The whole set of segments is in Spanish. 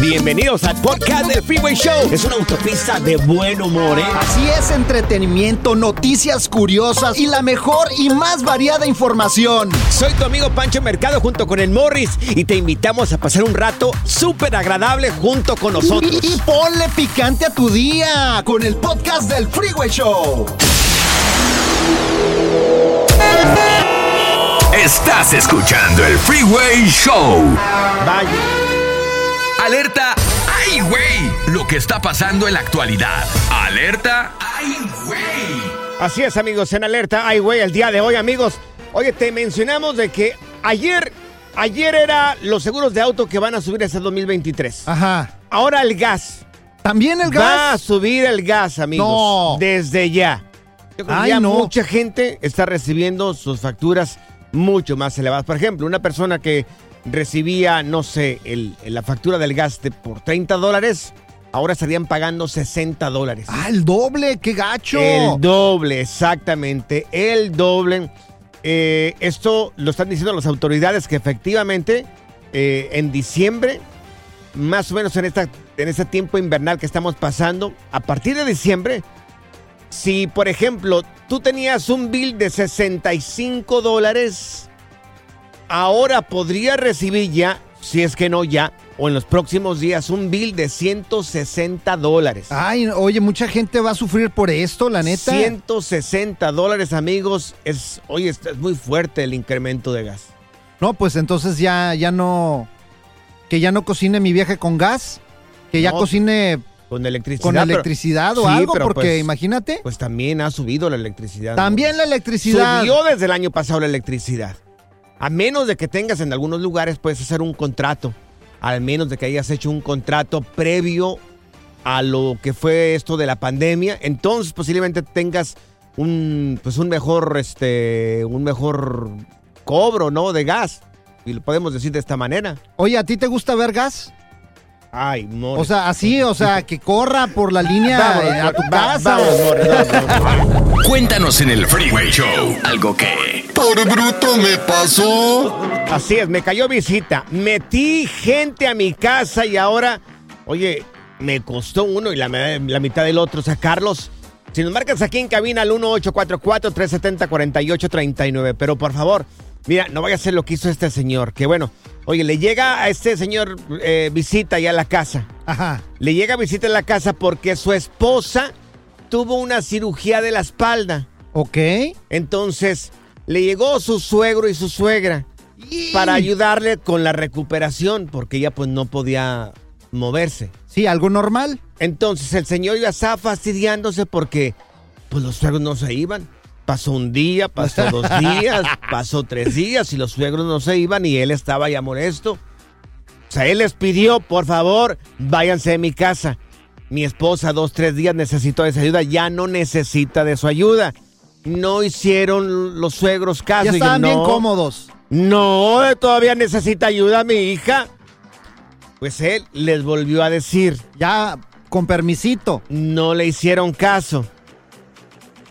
Bienvenidos al podcast del Freeway Show. Es una autopista de buen humor, ¿eh? Así es, entretenimiento, noticias curiosas y la mejor y más variada información. Soy tu amigo Pancho Mercado junto con el Morris y te invitamos a pasar un rato súper agradable junto con nosotros. Y, y ponle picante a tu día con el podcast del Freeway Show. Estás escuchando el Freeway Show. Vaya. Alerta. ¡Ay, güey! Lo que está pasando en la actualidad. Alerta. ¡Ay, güey! Así es, amigos, en alerta. Ay, güey, el día de hoy, amigos. Oye, te mencionamos de que ayer, ayer era los seguros de auto que van a subir hasta el 2023. Ajá. Ahora el gas. ¿También el Va a gas? subir el gas, amigos. No. Desde ya. Yo creo que Ay, ya no. mucha gente está recibiendo sus facturas mucho más elevadas. Por ejemplo, una persona que recibía, no sé, el- la factura del gas de por 30 dólares, ahora estarían pagando 60 dólares. Ah, el doble, qué gacho. El doble, exactamente, el doble. Eh, esto lo están diciendo las autoridades que efectivamente eh, en diciembre, más o menos en, esta, en este tiempo invernal que estamos pasando, a partir de diciembre, si por ejemplo tú tenías un bill de 65 dólares, ahora podría recibir ya, si es que no ya, o en los próximos días, un bill de 160 dólares. Ay, oye, mucha gente va a sufrir por esto, la neta. 160 dólares, amigos. Es, oye, es, muy fuerte el incremento de gas. No, pues entonces ya, ya no. Que ya no cocine mi vieja con gas. Que ya No, cocine Con electricidad. con pero- electricidad o algo, porque pues- imagínate. Pues también ha subido la electricidad. También la electricidad. Subió desde el año pasado la electricidad. A menos de que tengas en algunos lugares, puedes hacer un contrato. Al menos de que hayas hecho un contrato previo a lo que fue esto de la pandemia. Entonces posiblemente tengas un, pues un mejor, este, un mejor cobro, ¿no? De gas. Y lo podemos decir de esta manera. Oye, ¿a ti te gusta ver gas? Ay, Morris. O sea, así, o sea, que corra por la línea Vámonos, a tu va- casa. vamos, Morris, vamos, vamos. Cuéntanos en el Freeway Show algo que... Por bruto me pasó. Así es, me cayó visita. Metí gente a mi casa y ahora, oye, me costó uno y la, la mitad del otro sacarlos. Si nos marcas aquí en cabina al 1844-370-4839, pero por favor, mira, no vaya a ser lo que hizo este señor, que bueno, oye, le llega a este señor eh, visita ya a la casa. Ajá. Le llega visita a la casa porque su esposa tuvo una cirugía de la espalda. Ok. Entonces, le llegó su suegro y su suegra para ayudarle con la recuperación, porque ella pues no podía moverse. Sí, algo normal. Entonces el señor ya estaba fastidiándose porque pues los suegros no se iban. Pasó un día, pasó dos días, pasó tres días y los suegros no se iban y él estaba ya molesto. O sea, él les pidió, por favor, váyanse de mi casa. Mi esposa dos, tres días necesitó de esa ayuda, ya no necesita de su ayuda. No hicieron los suegros caso. Ya estaban bien "No, cómodos. no, todavía necesita ayuda mi hija. Pues él les volvió a decir, Ya con permisito. no le hicieron caso.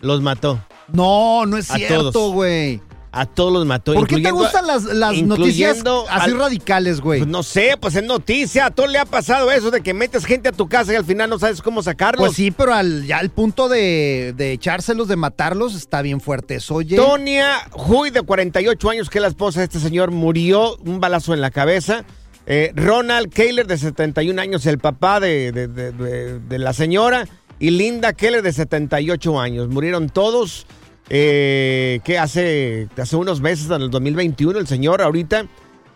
Los mató. No, no es A cierto, güey. A todos los mató. ¿Por qué te gustan las, las noticias así al- radicales, güey? Pues no sé, pues es noticia. A todo le ha pasado eso de que metes gente a tu casa y al final no sabes cómo sacarlos. Pues sí, pero al, ya al punto de, de echárselos, de matarlos, está bien fuerte eso, oye. Tonia Huy, de 48 años, que es la esposa de este señor, murió un balazo en la cabeza. Eh, Ronald Keller, de 71 años, el papá de, de- de- de- de la señora. Y Linda Keller, de 78 años. Murieron todos. Eh, que hace, hace unos meses, en el 2021, el señor ahorita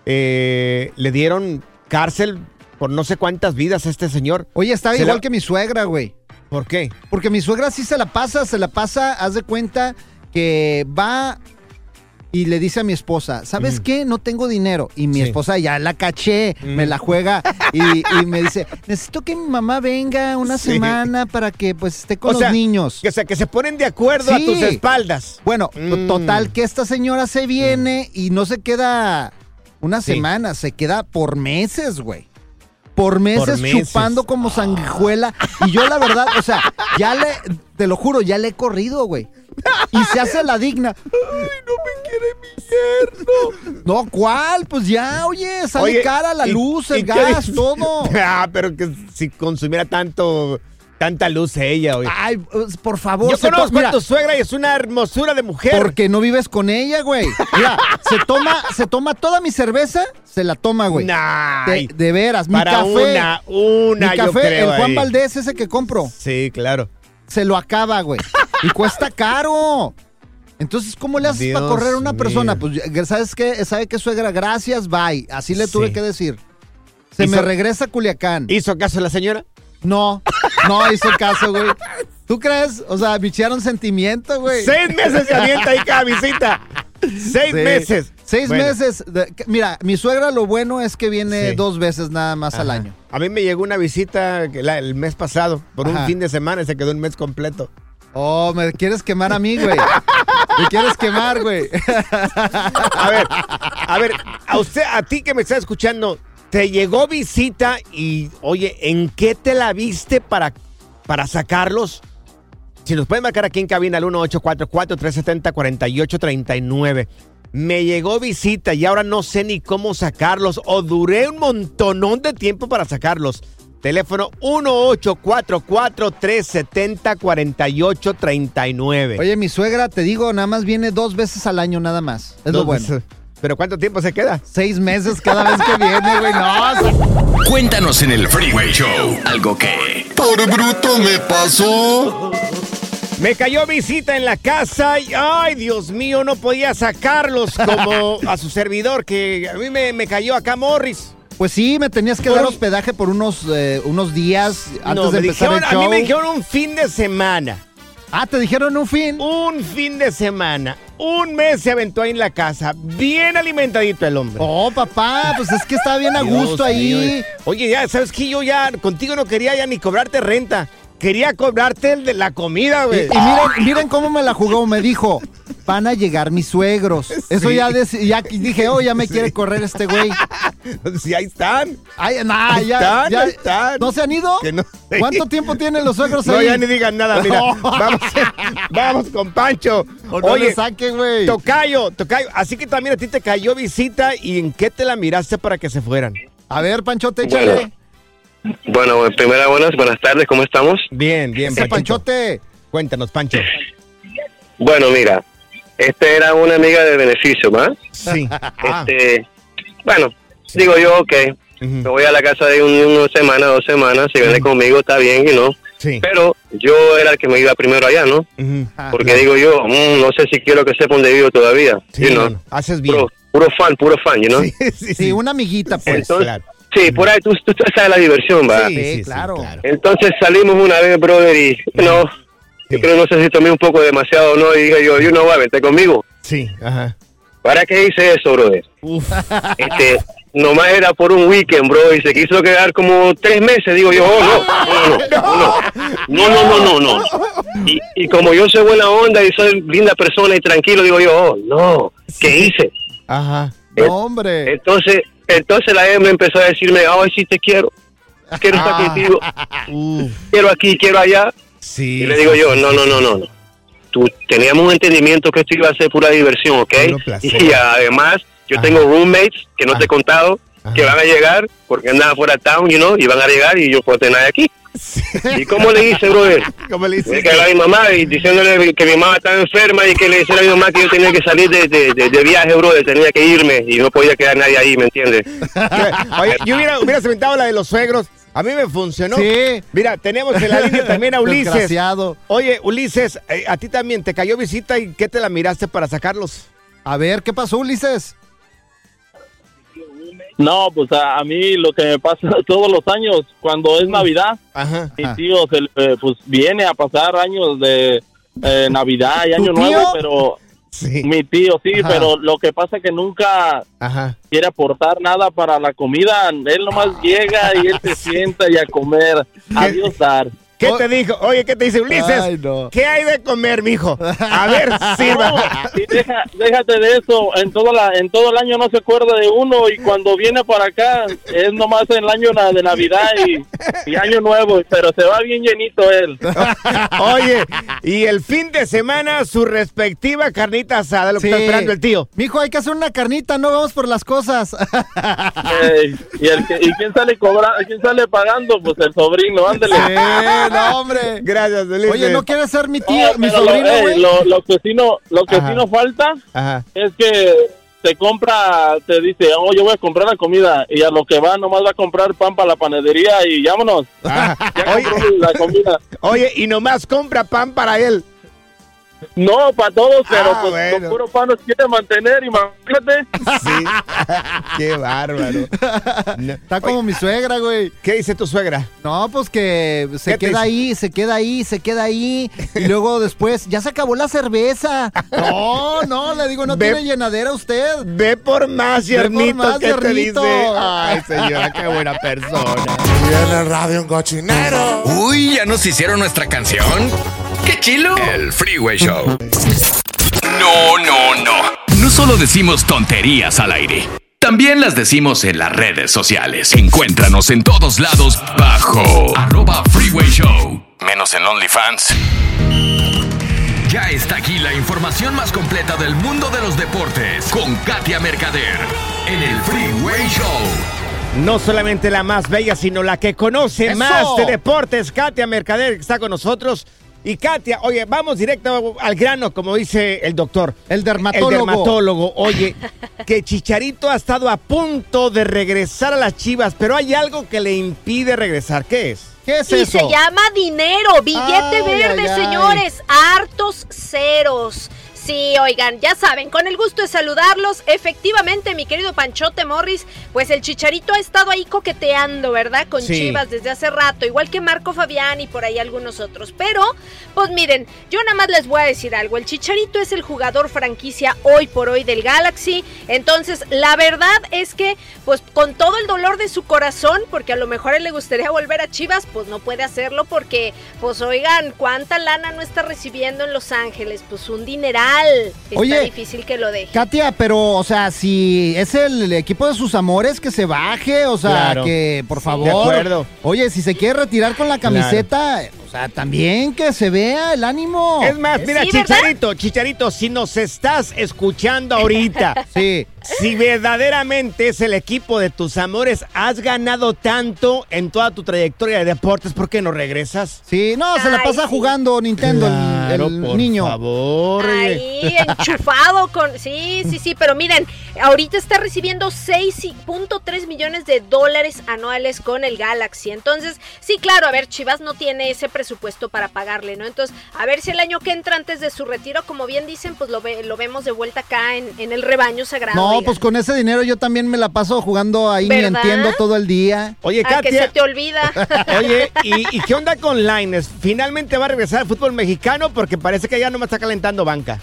eh, le dieron cárcel por no sé cuántas vidas a este señor. Oye, está Se igual la- que mi suegra, güey. ¿Por qué? Porque mi suegra sí se la pasa, se la pasa, haz de cuenta que va y le dice a mi esposa, ¿sabes qué? No tengo dinero. Y mi Sí. esposa ya la caché, me la juega y, y me dice, necesito que mi mamá venga una Sí. semana para que pues esté con O los sea, niños. Que, o sea, que se ponen de acuerdo Sí. a tus espaldas. Bueno, Mm. total que esta señora se viene y no se queda una semana, se queda por meses, güey. Por meses, meses. chupando como sanguijuela. Y yo la verdad, o sea, ya le, te lo juro, ya le he corrido, güey. Y se hace la digna. Ay, no me quiere mi yerno. No, ¿cuál? Pues ya, oye, sale Oye, cara la ¿y- luz, el gas, todo. ah, pero que si consumiera tanto, tanta luz ella, oye. Ay, pues, por favor. Yo se conozco mira, a tu suegra y es una hermosura de mujer. Porque no vives con ella, güey. Mira, se toma, se toma toda mi cerveza, se la toma, güey. Nah, De, de veras, mi para café. una, una, mi yo café, creo el Juan ahí. Valdés, ese que compro, Sí, claro. Se lo acaba, güey. Y cuesta caro. Entonces, ¿cómo le haces para correr a una persona? mío. Pues, ¿sabes qué? ¿Sabe qué, suegra? Gracias, bye. Así le tuve Sí. que decir. Se Hizo- me regresa a Culiacán. ¿Hizo caso la señora? No, no hizo caso, güey. ¿Tú crees? O sea, bichearon sentimiento, güey. Seis meses se avienta ahí cada visita. Seis Sí. meses. Seis Bueno, meses. de- mira, mi suegra lo bueno es que viene Sí. dos veces nada más al año. A mí me llegó una visita que la- el mes pasado, por un fin de semana, y se quedó un mes completo. Oh, me quieres quemar a mí, güey. Me quieres quemar, güey. A ver, a ver, a usted, a ti que me está escuchando, te llegó visita y, oye, ¿en qué te la viste para, para sacarlos? Si nos pueden marcar aquí en cabina al 1844-370-4839. Me llegó visita y ahora no sé ni cómo sacarlos o duré un montonón de tiempo para sacarlos. Teléfono 1844-370-4839. Oye, mi suegra, te digo, nada más viene dos veces al año, nada más. Es lo bueno. veces. ¿Pero cuánto tiempo se queda? Seis meses cada vez que viene, güey. No, Cuéntanos en el Freeway Show algo que... Por bruto me pasó. Me cayó visita en la casa y, ay, Dios mío, no podía sacarlos como a su servidor, que a mí me, me cayó acá Morris. Pues sí, me tenías que Por dar hospedaje por unos, eh, unos días antes no, de empezar dijeron, el a show. mí me dijeron un fin de semana. Ah, te dijeron un fin. Un fin de semana. Un mes se aventó ahí en la casa. Bien alimentadito el hombre. Oh, papá, pues es que estaba bien a Dios gusto ahí. mío. Oye, ya, ¿sabes qué? Yo ya contigo no quería ya ni cobrarte renta. Quería cobrarte el de la comida, güey. y miren, miren cómo me la jugó. Me dijo, van a llegar mis suegros. Eso ya, ya dije, oh, ya me quiere correr este güey. Sí, ahí están. Ay, nah, Ahí ya, están, ya- ahí están. ¿No se han ido? Que no- ¿Cuánto tiempo tienen los suegros No, ahí? ya ni digan nada, mira. No. Vamos, vamos con Pancho. O no Oye, le saque, güey. Tocayo, Tocayo. Así que también a ti te cayó visita y en qué te la miraste para que se fueran. A ver, Panchote, échale. Bueno. Bueno, bueno, primera buenas, buenas tardes, ¿cómo estamos? Bien, bien, Panchito. Panchote. Cuéntanos, Pancho. Bueno, mira, este era una amiga de beneficio, ¿va? Sí. Ah, Este, bueno, digo yo, ok, me voy a la casa de un, una semana, dos semanas, si viene conmigo está bien y no, sí. pero yo era el que me iba primero allá, ¿no? Ah, Porque digo yo, mm, no sé si quiero que sepa dónde vivo todavía, Sí, you know? bueno, haces bien. puro, puro fan, puro fan, you know? Sí, sí, Sí, una amiguita, pues. Entonces, claro. Sí, por ahí tú, tú sabes la diversión, ¿va? Sí, claro. Entonces salimos una vez, brother, y no, Sí. yo creo no sé si tomé un poco demasiado, ¿no? Y dije yo, you know what, vente conmigo. Sí, ajá. ¿Para qué hice eso, brother? Uf. Este, nomás era por un weekend, bro, y se quiso quedar como tres meses. Digo yo, oh, no, no, no, no, no, no, no, no, no. Y, y como yo soy buena onda y soy linda persona y tranquilo, digo yo, oh, no, ¿qué hice? Ajá. No, hombre. Entonces, entonces la M empezó a decirme, oh, sí te quiero, quiero estar Ah. contigo, quiero aquí, quiero allá. Sí. Y le digo yo, no, no, no, no, no. Tú, teníamos un entendimiento que esto iba a ser pura diversión, ¿ok? Y además, yo Ajá. tengo roommates que no Ajá. te he contado, que van a llegar porque andaban fuera de town, you know, y van a llegar y yo puedo tener aquí. ¿Y cómo le hice, brother? ¿Cómo le que hablar a mi mamá y diciéndole que mi mamá estaba enferma y que le dijera a mi mamá que yo tenía que salir de, de, de- de viaje, brother, tenía que irme y no podía quedar nadie ahí, ¿me entiendes? Oye, yo hubiera, hubiera inventado la de los suegros. A mí me funcionó. Sí. Mira, tenemos en la línea también a Ulises. Desgraciado. Oye, Ulises, eh, a ti también te cayó visita y ¿qué te la miraste para sacarlos? A ver, ¿qué pasó, Ulises? No, pues a, a mí lo que me pasa todos los años, cuando es Navidad, Ajá. mi Ah. tío se, eh, pues viene a pasar años de eh, Navidad y ¿Tu Año tío? Nuevo, pero Sí. mi tío sí, Ajá. pero lo que pasa es que nunca quiere aportar nada para la comida, él nomás llega y él se sienta y a comer, adiós dar. ¿Qué Oh. te dijo? Oye, ¿qué te dice Ulises? Ay, no. ¿Qué hay de comer, mijo? A ver, sirva. No, y deja- déjate de eso, en todo, la, en todo el año no se acuerda de uno y cuando viene para acá es nomás en el año de Navidad y, y Año Nuevo, pero se va bien llenito él. Oye, Y el fin de semana, su respectiva carnita asada, lo que Sí. está esperando el tío. Mijo, hay que hacer una carnita, no vamos por las cosas. Ey, y, el que- ¿Y quién sale cobra, quién sale pagando? Pues el sobrino, ándale. Eh, no, hombre. Gracias, Felipe. Oye, ¿no quieres ser mi tío, mi sobrino, lo, ey, güey? lo, lo que sí no, lo que Ajá. sí no falta Ajá. es que te compra, te dice, oh, yo voy a comprar la comida y a lo que va nomás va a comprar pan para la panadería y vámonos. Ah, Ya oye, la comida. oye, y nomás compra pan para él. No, para todos, pero Ah, pues bueno. con puro pan nos quiere mantener, imagínate. Sí. Qué bárbaro. No. Está como mi suegra, güey. ¿Qué dice tu suegra? No, pues que se ¿Qué te queda ahí, se queda ahí, se queda ahí. Y luego después, ya se acabó la cerveza. No, no, le digo, no Ve- tiene llenadera usted. Ve por más, Ve por Yernito, más, ¿qué te Yernito. dice? Ay, señora, qué buena persona. Y en el radio un cochinero. Uy, ¿ya nos hicieron nuestra canción? ¡Qué chilo! El Freeway Show. No, no, no. No solo decimos tonterías al aire. También las decimos en las redes sociales. Encuéntranos en todos lados bajo arroba Freeway Show. Menos en OnlyFans. Ya está aquí la información más completa del mundo de los deportes con Katia Mercader en el Freeway Show. No solamente la más bella, sino la que conoce ¡Eso! más de deportes, Katia Mercader, que está con nosotros. Y Katia, oye, vamos directo al grano, como dice el doctor. El dermatólogo. El dermatólogo. Oye, que Chicharito ha estado a punto de regresar a las chivas, pero hay algo que le impide regresar. ¿Qué es? ¿Qué es y eso? se llama dinero, billete Ay, verde, ay, ay. señores, hartos ceros. Sí, oigan, ya saben, con el gusto de saludarlos, efectivamente, mi querido Panchote Morris, pues el Chicharito ha estado ahí coqueteando, ¿verdad? Con Sí. Chivas desde hace rato, igual que Marco Fabián y por ahí algunos otros. Pero, pues miren, yo nada más les voy a decir algo, el Chicharito es el jugador franquicia hoy por hoy del Galaxy, entonces la verdad es que, pues con todo el dolor de su corazón, porque a lo mejor a él le gustaría volver a Chivas, pues no puede hacerlo porque, pues oigan, ¿cuánta lana no está recibiendo en Los Ángeles? Pues un dineral. Está Oye, difícil que lo deje. Katia, pero, o sea, si es el equipo de sus amores, que se baje, o sea, Claro. que por Sí, favor. de acuerdo. Oye, si se quiere retirar con la camiseta, sea, también que se vea el ánimo. Es más, mira, Sí, ¿verdad? Chicharito, Chicharito, si nos estás escuchando ahorita, Sí. si verdaderamente es el equipo de tus amores, has ganado tanto en toda tu trayectoria de deportes, ¿por qué no regresas? Sí, no, se la pasa sí. jugando Nintendo el- Claro, el, por niño. favor. Ahí, enchufado con... Sí, sí, sí, pero miren, ahorita está recibiendo 6.3 millones de dólares anuales con el Galaxy. Entonces, sí, claro, a ver, Chivas no tiene ese presupuesto para pagarle, ¿no? Entonces, a ver si el año que entra antes de su retiro, como bien dicen, pues lo, ve- lo vemos de vuelta acá en, en el rebaño sagrado. No, pues con ese dinero yo también me la paso jugando ahí ¿Verdad? mintiendo todo el día. Oye, Ah, que se Katia. te olvida. Oye, ¿y, y qué onda con Lines? ¿Finalmente va a regresar al fútbol mexicano? Porque parece que ya no me está calentando banca.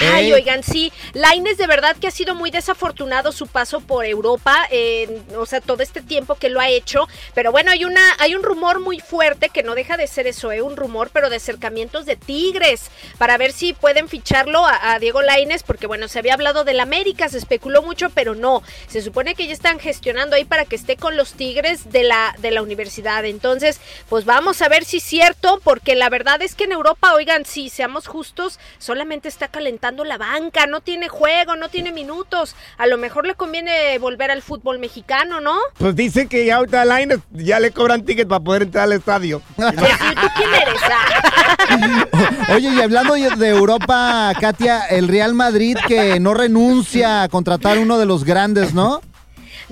Ay, Ey. oigan, sí, Laines de verdad que ha sido muy desafortunado su paso por Europa, eh, o sea, todo este tiempo que lo ha hecho, pero bueno, hay una, hay un rumor muy fuerte que no deja de ser eso, eh, un rumor, pero de acercamientos de Tigres, para ver si pueden ficharlo a, a Diego Laines, porque bueno, se había hablado del América, se especuló mucho, pero no, se supone que ya están gestionando ahí para que esté con los Tigres de la, de la universidad, entonces, pues vamos a ver si es cierto, porque la verdad es que en Europa, oigan, si seamos justos, solamente está calentando la banca, no tiene juego, no tiene minutos. A lo mejor le conviene volver al fútbol mexicano, ¿no? Pues dicen que ya ahorita a Lines ya le cobran ticket para poder entrar al estadio. Pues sí, ¿tú quién eres? Ah. Oye, y hablando de Europa, Katia, el Real Madrid que no renuncia a contratar uno de los grandes, ¿no?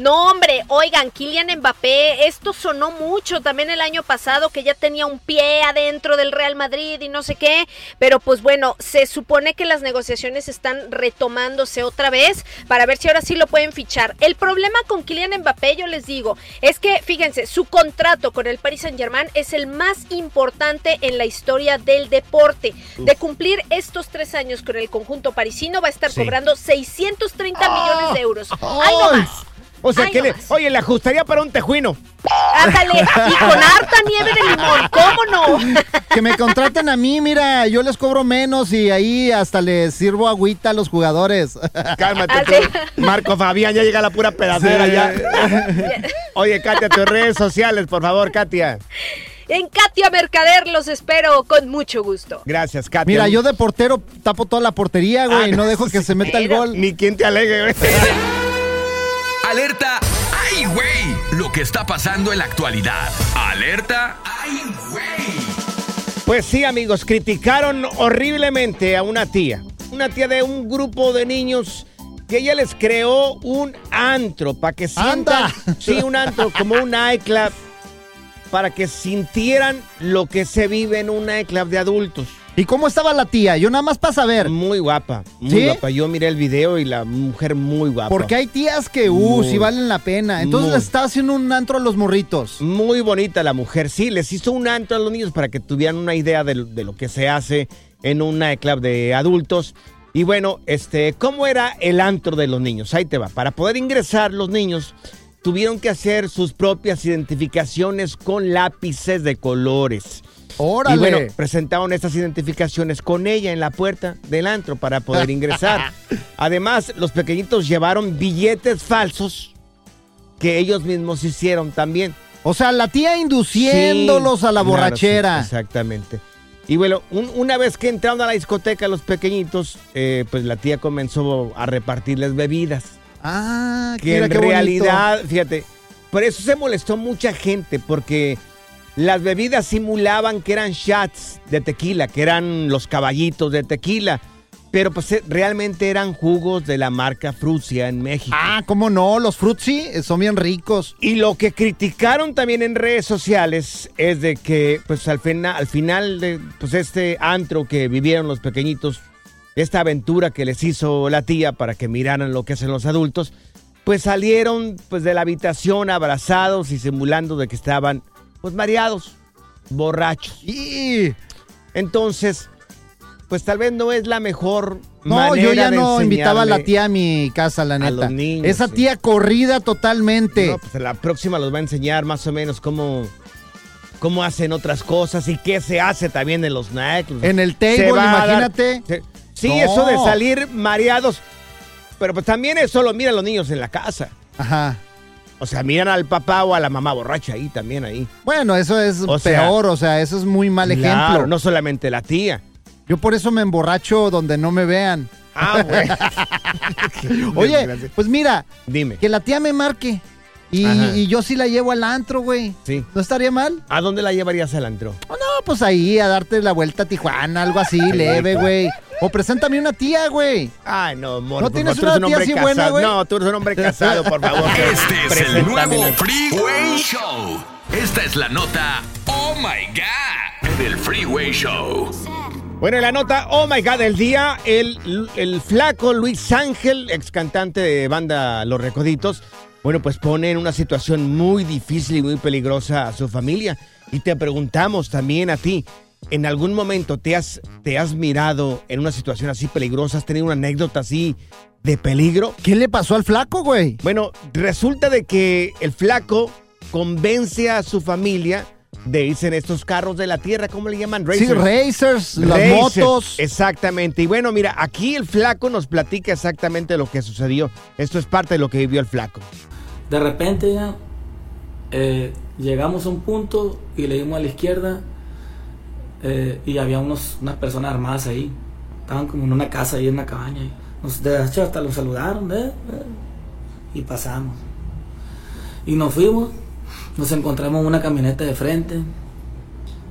No, hombre, oigan, Kylian Mbappé, esto sonó mucho también el año pasado que ya tenía un pie adentro del Real Madrid y no sé qué, pero pues bueno, se supone que las negociaciones están retomándose otra vez para ver si ahora sí lo pueden fichar. El problema con Kylian Mbappé, yo les digo, es que fíjense, su contrato con el Paris Saint-Germain es el más importante en la historia del deporte. De cumplir estos tres años con el conjunto parisino va a estar Sí. cobrando 630 millones de euros. ¡Ay, no ¡Ay! más! O sea, Ay, que no le, oye, le ajustaría para un tejuino. Ándale, y con harta nieve de limón, ¿cómo no? Que me contraten a mí, mira, yo les cobro menos y ahí hasta les sirvo agüita a los jugadores. Cálmate Ah, tú. Marco Fabián, ya llega la pura pedacera Sí. ya. Oye, Katia, tus redes sociales, por favor, Katia. En Katia Mercader los espero con mucho gusto. Gracias, Katia. Mira, yo de portero tapo toda la portería, güey, Ah, no dejo que se meta el gol. Ni quien te alegue, güey. Alerta, ¡ay, güey! Lo que está pasando en la actualidad. Alerta, ¡ay, güey! Pues sí, amigos, criticaron horriblemente a una tía. Una tía de un grupo de niños que ella les creó un antro para que sientan. ¡Anda! Sí, un antro, como un nightclub. Para que sintieran lo que se vive en un nightclub de adultos. ¿Y cómo estaba la tía? Yo nada más para saber. Muy guapa, muy ¿Sí? guapa. Yo miré el video y la mujer muy guapa. Porque hay tías que, uh, Muy. sí valen la pena. Entonces les estaba haciendo un antro a los morritos. Muy bonita la mujer, sí, les hizo un antro a los niños para que tuvieran una idea de, de lo que se hace en un nightclub de adultos. Y bueno, este, ¿cómo era el antro de los niños? Ahí te va. Para poder ingresar los niños tuvieron que hacer sus propias identificaciones con lápices de colores. Órale. Y bueno, presentaron estas identificaciones con ella en la puerta del antro para poder ingresar. Además, los pequeñitos llevaron billetes falsos que ellos mismos hicieron también. o sea, la tía induciéndolos Sí, a la claro, borrachera. sí, exactamente. Y bueno, un- una vez que entraron a la discoteca los pequeñitos, eh, pues la tía comenzó a repartirles bebidas. ah, Que mira en qué bonito. realidad, fíjate, por eso se molestó mucha gente, porque las bebidas simulaban que eran shots de tequila, que eran los caballitos de tequila, pero pues eh, realmente eran jugos de la marca Frucia en México. Ah, ¿cómo no? Los frutzi eh, son bien ricos. Y lo que criticaron también en redes sociales es de que, pues al, al final de pues, este antro que vivieron los pequeñitos, esta aventura que les hizo la tía para que miraran lo que hacen los adultos, pues salieron pues de la habitación abrazados y simulando de que estaban pues mareados, borrachos. Y Entonces, pues tal vez no es la mejor no, yo ya no invitaba a la tía a mi casa, la a neta. los niños, Esa sí. tía corrida totalmente. No, pues la próxima los va a enseñar más o menos cómo, cómo hacen otras cosas y qué se hace también en los nightclubs. En el table, a dar- imagínate. se- sí, No. eso de salir mareados. Pero pues también eso lo miran los niños en la casa. Ajá. O sea, miran al papá o a la mamá borracha ahí también ahí. Bueno, eso es O sea, peor, o sea, eso es muy mal Claro, ejemplo. no solamente la tía. Yo por eso me emborracho donde no me vean. Ah, güey. Oye, pues mira, Dime. que la tía me marque. Y, y yo sí la llevo al antro, güey. Sí. ¿No estaría mal? ¿A dónde la llevarías al antro? Oh, no, pues ahí a darte la vuelta a Tijuana, algo así, leve, güey. O preséntame una tía, güey. Ay, no, amor. ¿No tienes una un tía así casado. buena, güey? No, tú eres un hombre casado, por favor. Este es el nuevo Freeway Show. Esta es la nota Oh My God del Freeway Show. Bueno, en la nota, oh my god, del día, el, el flaco Luis Ángel, ex cantante de banda Los Recoditos, bueno, pues pone en una situación muy difícil y muy peligrosa a su familia. Y te preguntamos también a ti, ¿en algún momento te has, te has mirado en una situación así peligrosa? ¿Has tenido una anécdota así de peligro? ¿Qué le pasó al flaco, güey? Bueno, resulta de que el flaco convence a su familia de irse en estos carros de la tierra, ¿cómo le llaman? Sí, Racers. racers, las motos. Exactamente. Y bueno, mira, aquí el flaco nos platica exactamente lo que sucedió. Esto es parte de lo que vivió el flaco. De repente ya eh, llegamos a un punto y le dimos a la izquierda eh, y había unos, unas personas armadas ahí. Estaban como en una casa ahí en una cabaña. Nos, de hecho, hasta los saludaron eh, eh, y pasamos. Y nos fuimos, nos encontramos en una camioneta de frente.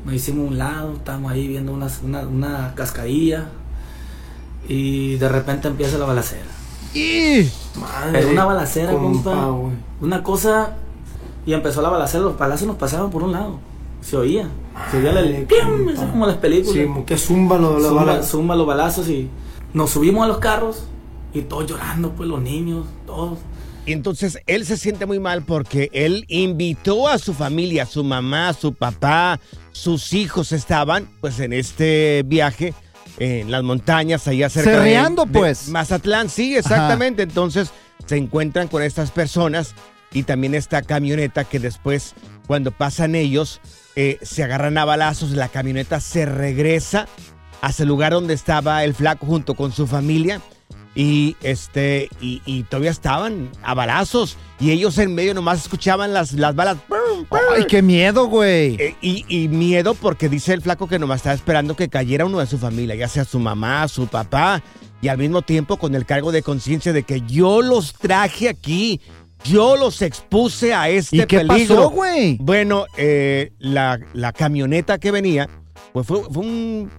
Nos hicimos un lado, estábamos ahí viendo una, una, una cascadilla. Y de repente empieza la balacera. Y Pero una balacera, compa. Una cosa. Y empezó la balacera, los balazos nos pasaban por un lado. Se oía. Se oía el. Ay, ¡pium! Eso es como las películas. Sí, como que zumba lo, lo, zumba, bala- zumba los balazos y nos subimos a los carros y todos llorando, pues los niños, todos. Y entonces él se siente muy mal porque él invitó a su familia, su mamá, su papá, sus hijos estaban pues en este viaje en las montañas allá cerca de- Cerreando, de, pues. Mazatlán, sí, exactamente. Entonces se encuentran con estas personas y también esta camioneta que después cuando pasan ellos eh, se agarran a balazos, la camioneta se regresa hacia el lugar donde estaba el flaco junto con su familia y este y, y todavía estaban a balazos y ellos en medio nomás escuchaban las, las balas. Ay, qué miedo, güey. Eh, y, y miedo porque dice el flaco que nomás estaba esperando que cayera uno de su familia, ya sea su mamá, su papá, y al mismo tiempo con el cargo de conciencia de que yo los traje aquí, yo los expuse a este ¿Y qué peligro. pasó, güey? Bueno, eh, la, la camioneta que venía, pues fue, fue un...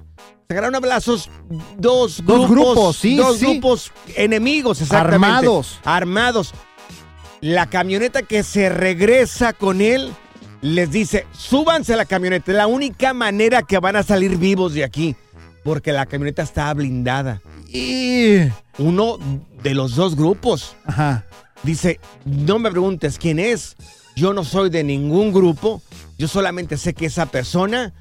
Se agarraron a balazos dos grupos. Dos grupos, sí, Dos sí. grupos enemigos, exactamente. Armados. Armados. La camioneta que se regresa con él les dice, súbanse a la camioneta. Es la única manera que van a salir vivos de aquí. Porque la camioneta está blindada. Y... Uno de los dos grupos Ajá. Dice, no me preguntes quién es. Yo no soy de ningún grupo. Yo solamente sé que esa persona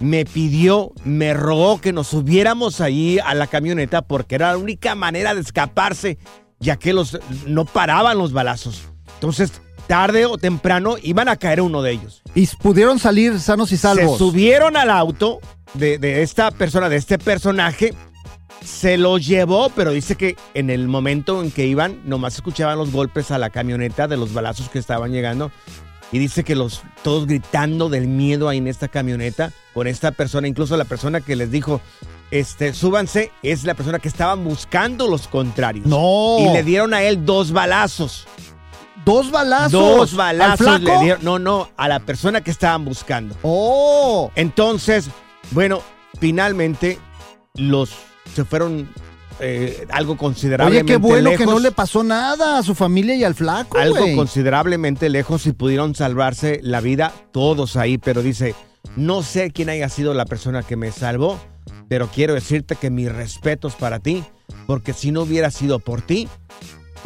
me pidió, me rogó que nos subiéramos ahí a la camioneta porque era la única manera de escaparse, ya que los, no paraban los balazos. Entonces, tarde o temprano iban a caer uno de ellos. Y pudieron salir sanos y salvos. Se subieron al auto de, de esta persona, de este personaje. Se lo llevó, pero dice que en el momento en que iban, nomás escuchaban los golpes a la camioneta de los balazos que estaban llegando. Y dice que los todos gritando del miedo ahí en esta camioneta con esta persona, incluso la persona que les dijo, este, súbanse, es la persona que estaban buscando los contrarios. No. Y le dieron a él dos balazos. Dos balazos. Dos balazos ¿Al le dieron. No, no, a la persona que estaban buscando. Oh. Entonces, bueno, finalmente los se fueron eh, algo Oye, considerablemente qué bueno que lejos, no le pasó nada a su familia y al flaco, algo considerablemente lejos y pudieron salvarse la vida todos ahí, pero dice, no sé quién haya sido la persona que me salvó, pero quiero decirte que mis respetos para ti, porque si no hubiera sido por ti,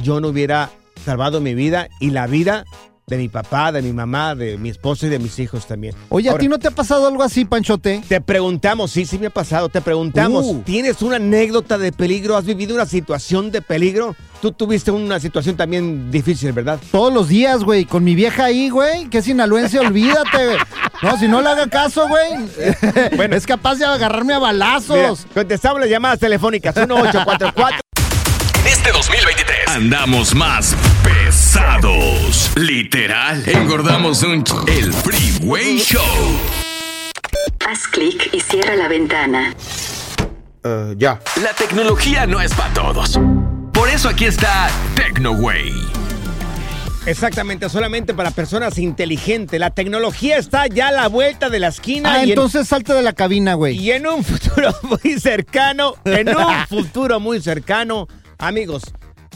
yo no hubiera salvado mi vida y la vida de mi papá, de mi mamá, de mi esposa y de mis hijos también. Oye, ¿a ti no te ha pasado algo así, Panchote? te preguntamos, sí, sí me ha pasado, te preguntamos, Uh. ¿tienes una anécdota de peligro? ¿Has vivido una situación de peligro? Tú tuviste una situación también difícil, ¿verdad? Todos los días, güey, con mi vieja ahí, güey, que es sinaloense, olvídate, güey. No, si no le haga caso, güey, Bueno. es capaz de agarrarme a Mira, balazos. contestamos las llamadas telefónicas 1844. Este 2023 andamos más pesados. Literal, engordamos un ch- el Freeway Show. Haz clic y cierra la ventana. ya. La tecnología no es para todos. Por eso aquí está TecnoWay. Exactamente, solamente para personas inteligentes. La tecnología está ya a la vuelta de la esquina Ah, y, en, entonces salte de la cabina, güey. y en un futuro muy cercano, en un futuro muy cercano, amigos,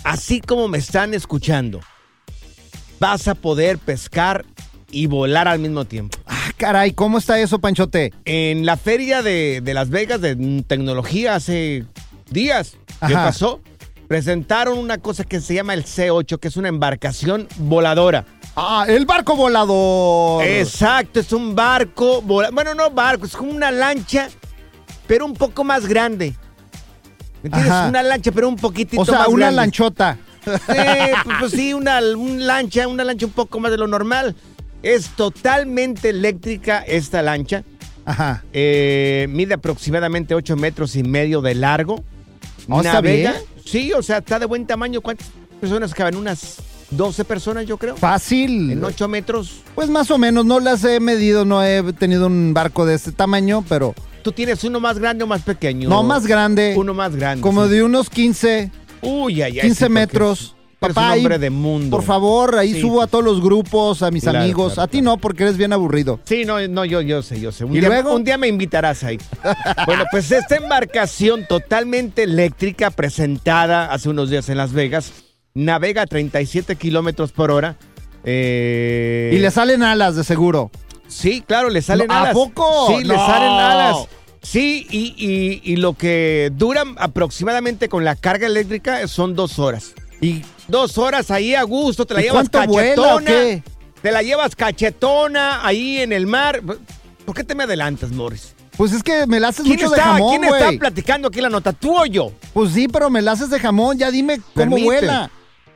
así como me están escuchando, vas a poder pescar y volar al mismo tiempo. Ah, caray, ¿cómo está eso, Panchote? En la feria de, de Las Vegas de tecnología hace días, ¿qué Ajá. pasó? Presentaron una cosa que se llama el C8, que es una embarcación voladora. Ah, el barco volador. Exacto, es un barco, vola- bueno, no barco, es como una lancha, pero un poco más grande. ¿Me entiendes? Ajá. Una lancha, pero un poquitito o sea, más una grande. lanchota. Sí, pues, pues sí, una, un lancha, una lancha un poco más de lo normal. Es totalmente eléctrica esta lancha. Ajá. Eh, mide aproximadamente 8 metros y medio de largo. Oh, ¿está bien? Sí, o sea, está de buen tamaño. ¿Cuántas personas caben? Unas 12 personas, yo creo. Fácil. En 8 metros. Pues más o menos, no las he medido, no he tenido un barco de este tamaño, pero ¿Tú tienes uno más grande o más pequeño? no más grande. Uno más grande. Como sí. de unos 15, Uy, ay, ay, 15 sí, porque metros. Papá, hombre de mundo. por favor, ahí Sí, subo a todos los grupos, a mis Claro, amigos. claro, a ti claro. no, porque eres bien aburrido. Sí, no, no, yo, yo sé, yo sé. Un, ¿Y día, luego? un día me invitarás ahí. bueno, pues esta embarcación totalmente eléctrica presentada hace unos días en Las Vegas navega a 37 kilómetros por hora. Eh, Y le salen alas, de seguro. Sí, claro, le salen No, ¿a alas. poco? Sí, le No. salen alas. Sí, y, y- y lo que dura aproximadamente con la carga eléctrica son dos horas. ¿Y Dos horas ahí a gusto, te la ¿Y llevas cachetona. Te la llevas cachetona ahí en el mar. ¿Por qué te me adelantas, Morris? Pues es que me la haces ¿Quién, mucho de está, jamón, ¿quién está güey. platicando aquí la nota? ¿Tú o yo? Pues sí, pero me la haces de jamón. Ya dime cómo Permite. vuela.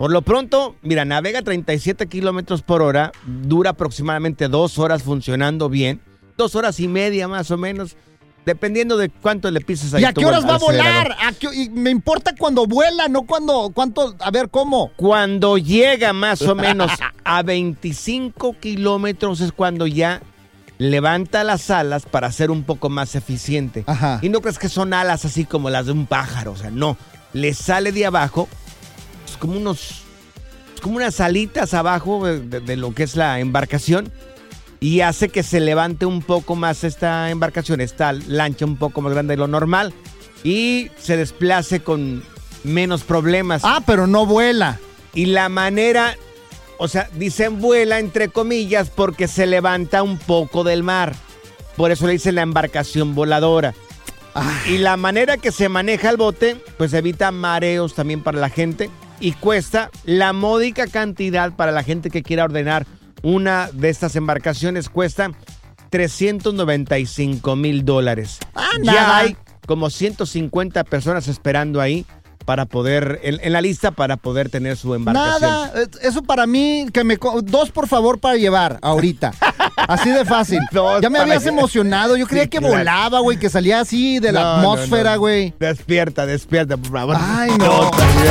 Por lo pronto, mira, navega 37 kilómetros por hora, dura aproximadamente dos horas funcionando bien, dos horas y media más o menos. Dependiendo de cuánto le pises ahí. ¿Y a qué horas va a volar? ¿A qué- y me importa cuando vuela, no cuando, cuánto, a ver, ¿cómo? Cuando llega más o menos a 25 kilómetros es cuando ya levanta las alas para ser un poco más eficiente. Ajá. Y no crees que son alas así como las de un pájaro, o sea, no. Le sale de abajo, es como unos, es como unas alitas abajo de, de- de lo que es la embarcación y hace que se levante un poco más esta embarcación, esta lancha un poco más grande de lo normal y se desplace con menos problemas. Ah, pero no vuela. Y la manera, o sea, dicen vuela entre comillas porque se levanta un poco del mar. Por eso le dicen la embarcación voladora. Y la manera que se maneja el bote, pues evita mareos también para la gente y cuesta la módica cantidad para la gente que quiera ordenar una de estas embarcaciones, cuesta 395 mil dólares. Ah, ya hay como 150 personas esperando ahí para poder, en, en la lista para poder tener su embarcación. Nada, eh, eso para mí, que me... Dos, por favor, para llevar ahorita. Así de fácil. Dos ya me habías llevar. emocionado. Yo creía Sí, que claro. volaba, güey, que salía así de No, la atmósfera, no. güey. Despierta, despierta, por favor. Ay, no.